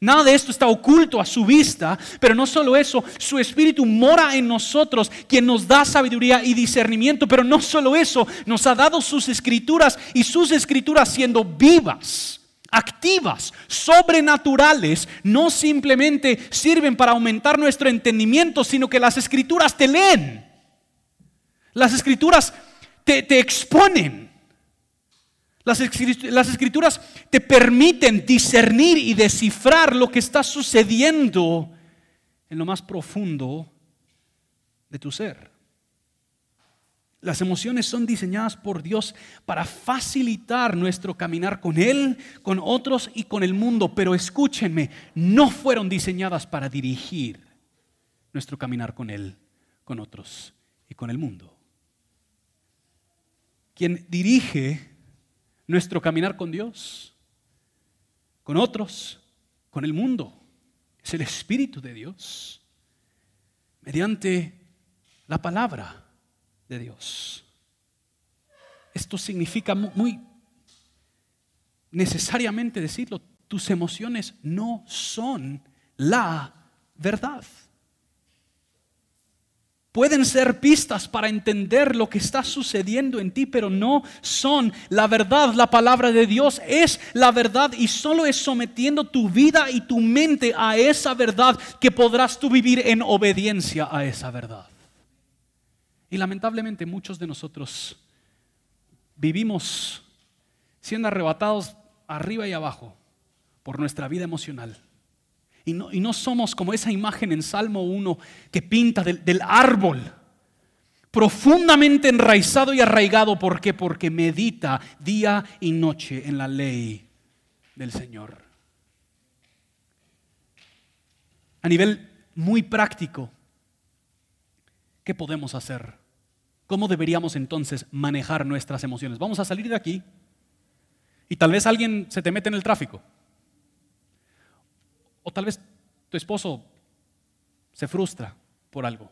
Nada de esto está oculto a su vista, pero no solo eso, su Espíritu mora en nosotros, quien nos da sabiduría y discernimiento, pero no solo eso, nos ha dado sus escrituras y sus escrituras siendo vivas activas, sobrenaturales, no simplemente sirven para aumentar nuestro entendimiento, sino que las escrituras te leen. Las escrituras te, exponen. Las, escrituras te permiten discernir y descifrar lo que está sucediendo en lo más profundo de tu ser. Las emociones son diseñadas por Dios para facilitar nuestro caminar con Él, con otros y con el mundo. Pero escúchenme, no fueron diseñadas para dirigir nuestro caminar con Él, con otros y con el mundo. Quien dirige nuestro caminar con Dios, con otros, con el mundo, es el Espíritu de Dios, mediante la palabra de Dios. Esto significa muy necesariamente decirlo, tus emociones no son la verdad. Pueden ser pistas para entender lo que está sucediendo en ti, pero no son la verdad. La palabra de Dios es la verdad y solo es sometiendo tu vida y tu mente a esa verdad que podrás tú vivir en obediencia a esa verdad. Y lamentablemente muchos de nosotros vivimos siendo arrebatados arriba y abajo por nuestra vida emocional. Y no, y no somos como esa imagen en Salmo 1 que pinta del, del árbol profundamente enraizado y arraigado. ¿Por qué? Porque medita día y noche en la ley del Señor. A nivel muy práctico, ¿qué podemos hacer? ¿Cómo deberíamos entonces manejar nuestras emociones? Vamos a salir de aquí y tal vez alguien se te mete en el tráfico. O tal vez tu esposo se frustra por algo.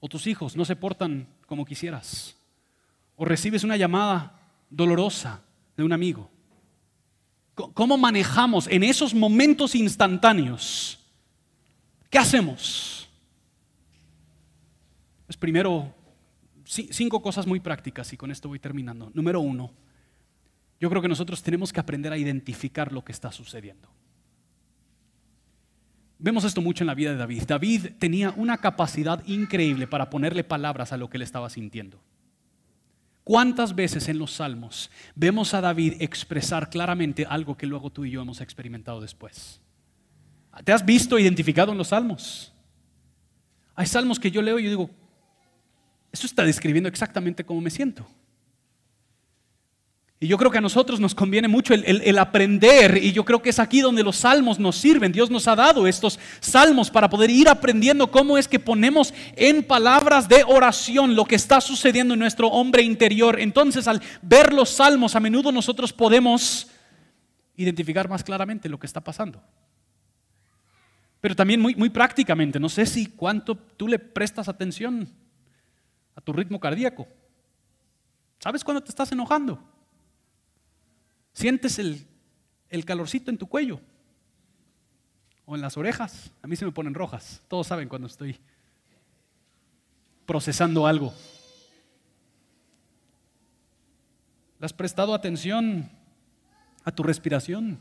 O tus hijos no se portan como quisieras. O recibes una llamada dolorosa de un amigo. ¿Cómo manejamos en esos momentos instantáneos? ¿Qué hacemos? Pues primero cinco cosas muy prácticas y con esto voy terminando. Número uno, yo creo que nosotros tenemos que aprender a identificar lo que está sucediendo. Vemos esto mucho en la vida de David. David tenía una capacidad increíble para ponerle palabras a lo que él estaba sintiendo. ¿Cuántas veces en los salmos vemos a David expresar claramente algo que luego tú y yo hemos experimentado después? ¿Te has visto identificado en los salmos? Hay salmos que yo leo y digo, eso está describiendo exactamente cómo me siento. Y yo creo que a nosotros nos conviene mucho el, aprender y yo creo que es aquí donde los salmos nos sirven. Dios nos ha dado estos salmos para poder ir aprendiendo cómo es que ponemos en palabras de oración lo que está sucediendo en nuestro hombre interior. Entonces al ver los salmos a menudo nosotros podemos identificar más claramente lo que está pasando. Pero también muy, prácticamente, no sé si cuánto tú le prestas atención tu ritmo cardíaco. ¿Sabes cuándo te estás enojando? Sientes el, el calorcito en tu cuello o en las orejas. A mí se me ponen rojas. Todos saben cuando estoy procesando algo. ¿Le has prestado atención a tu respiración?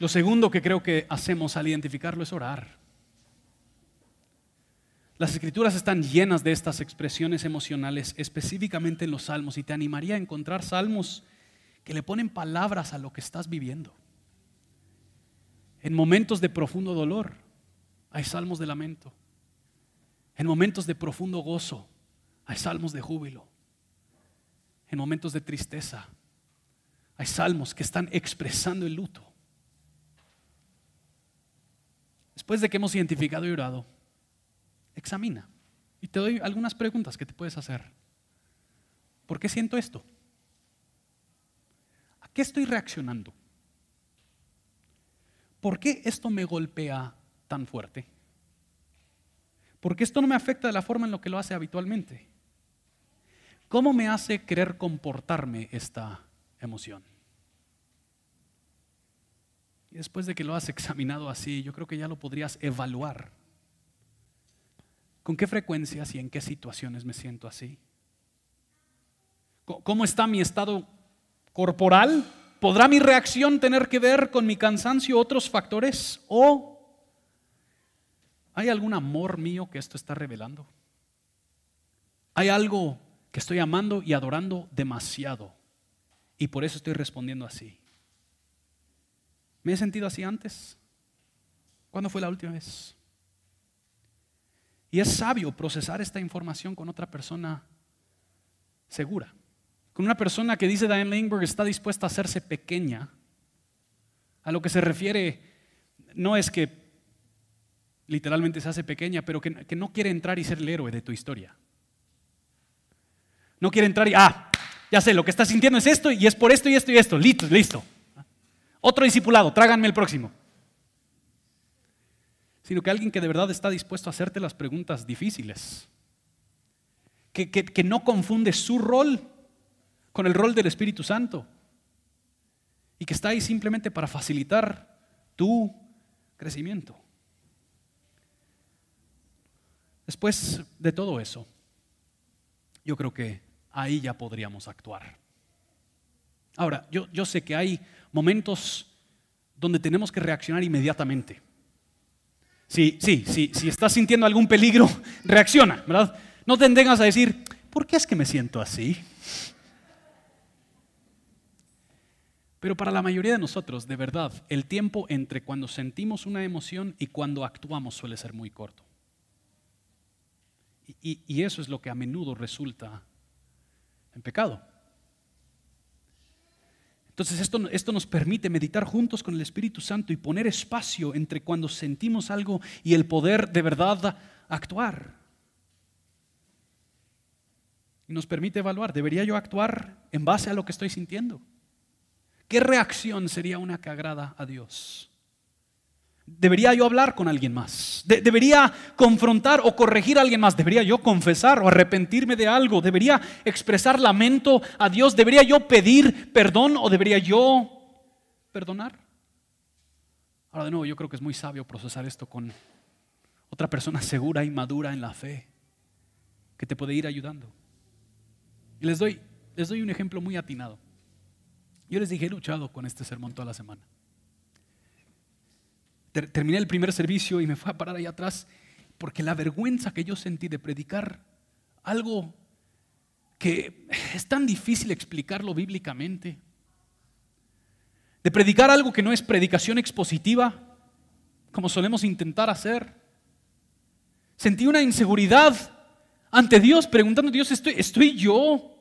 Lo segundo que creo que hacemos al identificarlo es orar. Las escrituras están llenas de estas expresiones emocionales, específicamente en los salmos, y te animaría a encontrar salmos que le ponen palabras a lo que estás viviendo. En momentos de profundo dolor hay salmos de lamento. En momentos de profundo gozo hay salmos de júbilo. En momentos de tristeza hay salmos que están expresando el luto. Después de que hemos identificado y orado, Examina. Y te doy algunas preguntas que te puedes hacer. ¿Por qué siento esto? ¿A qué estoy reaccionando? ¿Por qué esto me golpea tan fuerte? ¿Por qué esto no me afecta de la forma en lo que lo hace habitualmente? ¿Cómo me hace querer comportarme esta emoción? Y después de que lo has examinado así, yo creo que ya lo podrías evaluar ¿Con qué frecuencias y en qué situaciones me siento así? ¿Cómo está mi estado corporal? ¿Podrá mi reacción tener que ver con mi cansancio otros factores? ¿O hay algún amor mío que esto está revelando? ¿Hay algo que estoy amando y adorando demasiado? Y por eso estoy respondiendo así. ¿Me he sentido así antes? ¿Cuándo fue la última vez? Y es sabio procesar esta información con otra persona segura. Con una persona que dice Diane Langberg está dispuesta a hacerse pequeña. A lo que se refiere no es que literalmente se hace pequeña, pero que, que no quiere entrar y ser el héroe de tu historia. No quiere entrar y, ah, ya sé, lo que estás sintiendo es esto y es por esto y esto y esto. Listo, listo. Otro discipulado, tráganme el próximo. Sino que alguien que de verdad está dispuesto a hacerte las preguntas difíciles. Que, que no confunde su rol con el rol del Espíritu Santo. Y que está ahí simplemente para facilitar tu crecimiento. Después de todo eso, yo creo que ahí ya podríamos actuar. Ahora, yo, yo sé que hay momentos donde tenemos que reaccionar inmediatamente. Sí, sí, sí, si estás sintiendo algún peligro, [LAUGHS] reacciona, ¿verdad? No te tengas a decir, ¿por qué es que me siento así? Pero para la mayoría de nosotros, de verdad, el tiempo entre cuando sentimos una emoción y cuando actuamos suele ser muy corto. Y eso es lo que a menudo resulta en pecado. Entonces esto, esto, nos permite meditar juntos con el Espíritu Santo y poner espacio entre cuando sentimos algo y el poder de verdad actuar. Y nos permite evaluar, ¿debería yo actuar en base a lo que estoy sintiendo? ¿Qué reacción sería una que agrada a Dios? ¿Debería yo hablar con alguien más? ¿Debería confrontar o corregir a alguien más? ¿Debería yo confesar o arrepentirme de algo? ¿Debería expresar lamento a Dios? ¿Debería yo pedir perdón o debería yo perdonar? Ahora de nuevo, yo creo que es muy sabio procesar esto con otra persona segura y madura en la fe que te puede ir ayudando. Y les doy, les doy un ejemplo muy atinado. Yo les dije, he luchado con este sermón toda la semana terminé el primer servicio y me fui a parar ahí atrás porque la vergüenza que yo sentí de predicar algo que es tan difícil explicarlo bíblicamente, de predicar algo que no es predicación expositiva, como solemos intentar hacer. Sentí una inseguridad ante Dios, preguntando, Dios, ¿estoy, estoy yo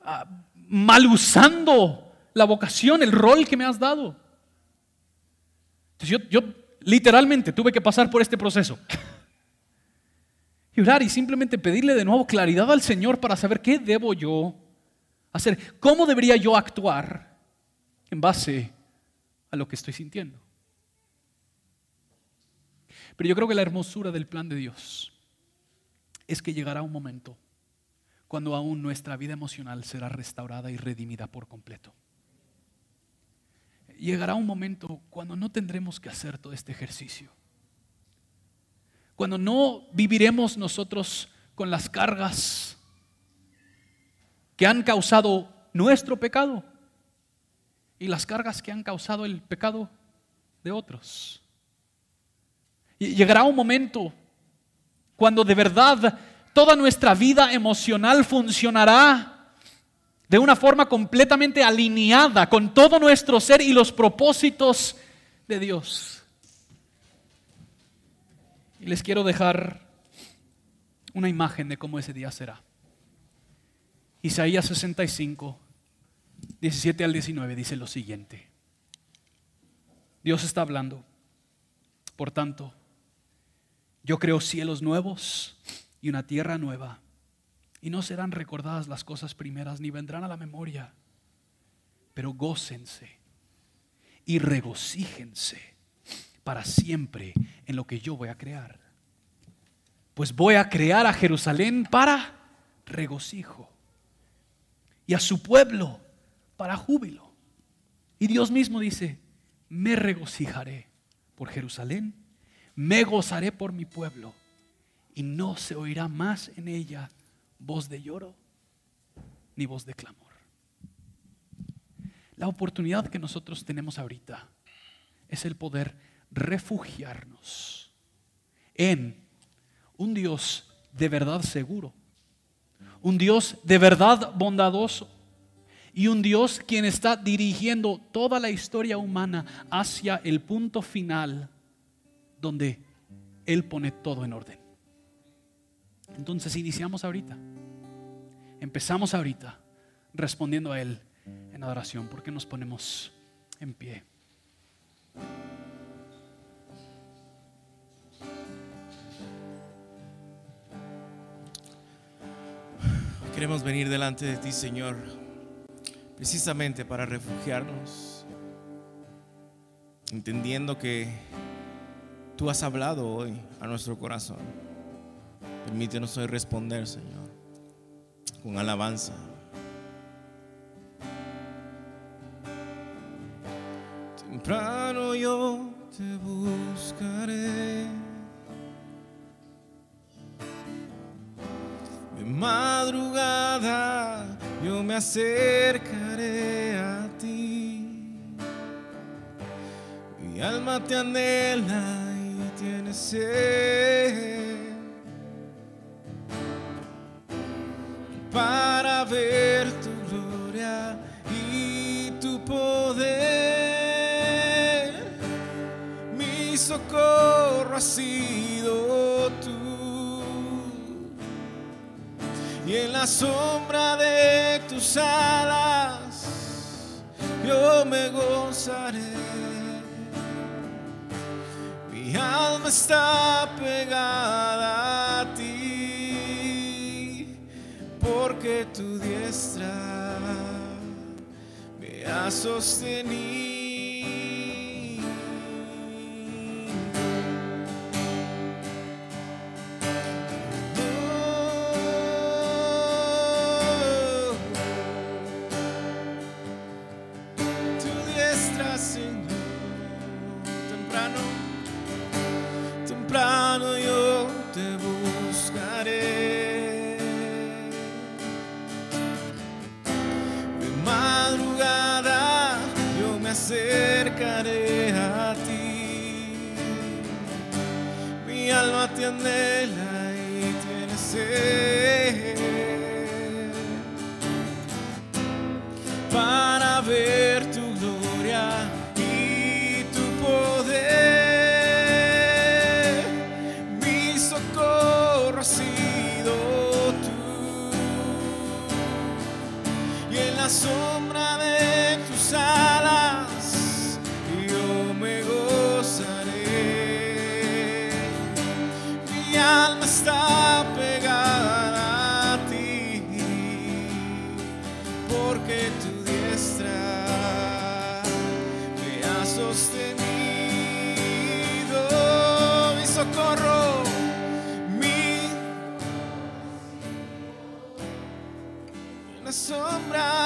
ah, mal usando la vocación, el rol que me has dado? Yo, literalmente tuve que pasar por este proceso. Y orar y simplemente pedirle de nuevo claridad al Señor para saber qué debo yo hacer, cómo debería yo actuar en base a lo que estoy sintiendo. Pero yo creo que la hermosura del plan de Dios es que llegará un momento cuando aún nuestra vida emocional será restaurada y redimida por completo llegará un momento cuando no tendremos que hacer todo este ejercicio. Cuando no viviremos nosotros con las cargas que han causado nuestro pecado y las cargas que han causado el pecado de otros. Llegará un momento cuando de verdad toda nuestra vida emocional funcionará de una forma completamente alineada con todo nuestro ser y los propósitos de Dios. Y les quiero dejar una imagen de cómo ese día será. Isaías 65, 17 al 19 dice lo siguiente. Dios está hablando. Por tanto, yo creo cielos nuevos y una tierra nueva y no serán recordadas las cosas primeras, ni vendrán a la memoria. Pero gócense y regocíjense para siempre en lo que yo voy a crear. Pues voy a crear a Jerusalén para regocijo y a su pueblo para júbilo. Y Dios mismo dice, me regocijaré por Jerusalén, me gozaré por mi pueblo y no se oirá más en ella voz de lloro ni voz de clamor. La oportunidad que nosotros tenemos ahorita es el poder refugiarnos en un Dios de verdad seguro, un Dios de verdad bondadoso y un Dios quien está dirigiendo toda la historia humana hacia el punto final donde Él pone todo en orden. Entonces iniciamos ahorita. Empezamos ahorita respondiendo a Él en adoración. ¿Por qué nos ponemos en pie? Queremos venir delante de ti, Señor, precisamente para refugiarnos, entendiendo que tú has hablado hoy a nuestro corazón. Permítenos hoy responder, Señor, con alabanza. Temprano yo te buscaré. De madrugada yo me acercaré a ti. Mi alma te anhela y tiene sed para ver tu gloria y tu poder. Mi socorro ha sido tú y en la sombra de tus alas yo me gozaré. Mi alma está pegada porque tu diestra me ha sostenido. Alma porque tu diestra me ha sostenido mi socorro, mi en sombra.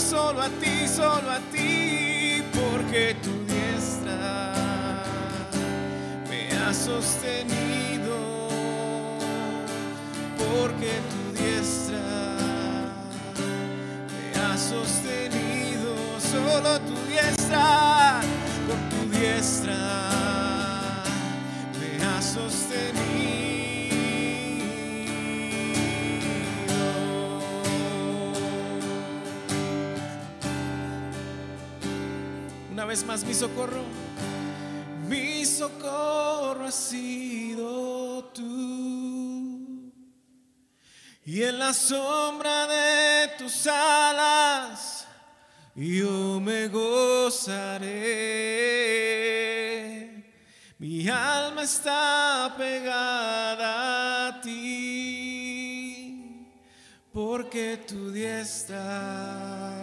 Solo a ti, solo a ti, porque tu diestra me ha sostenido, porque tu diestra me ha sostenido, solo tu diestra, por tu diestra me ha sostenido. Vez más, mi socorro, mi socorro ha sido tú. Y en la sombra de tus alas yo me gozaré. Mi alma está pegada a ti, porque tu diestra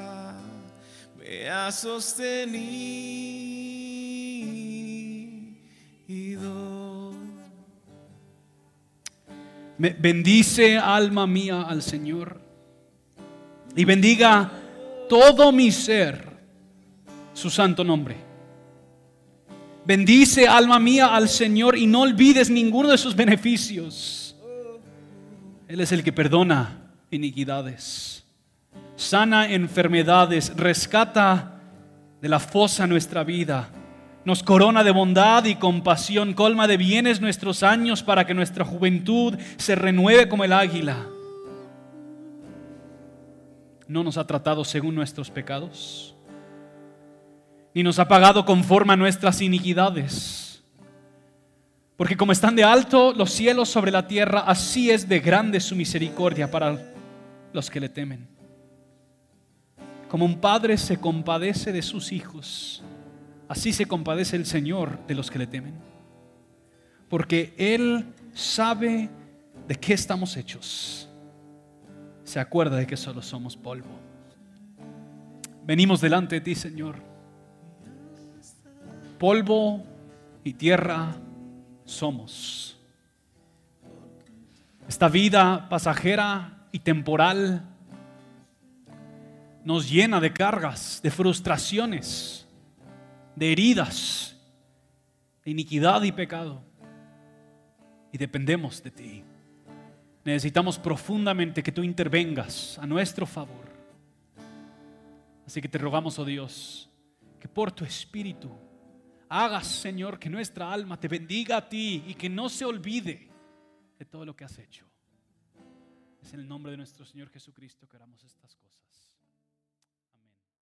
me ha sostenido. Bendice alma mía al Señor y bendiga todo mi ser su santo nombre. Bendice alma mía al Señor y no olvides ninguno de sus beneficios. Él es el que perdona iniquidades, sana enfermedades, rescata de la fosa nuestra vida, nos corona de bondad y compasión, colma de bienes nuestros años para que nuestra juventud se renueve como el águila. No nos ha tratado según nuestros pecados, ni nos ha pagado conforme a nuestras iniquidades. Porque como están de alto los cielos sobre la tierra, así es de grande su misericordia para los que le temen. Como un padre se compadece de sus hijos, así se compadece el Señor de los que le temen. Porque Él sabe de qué estamos hechos. Se acuerda de que solo somos polvo. Venimos delante de ti, Señor. Polvo y tierra somos. Esta vida pasajera y temporal nos llena de cargas, de frustraciones, de heridas, de iniquidad y pecado. Y dependemos de ti. Necesitamos profundamente que tú intervengas a nuestro favor. Así que te rogamos, oh Dios, que por tu espíritu hagas, Señor, que nuestra alma te bendiga a ti y que no se olvide de todo lo que has hecho. Es en el nombre de nuestro Señor Jesucristo que oramos estas cosas.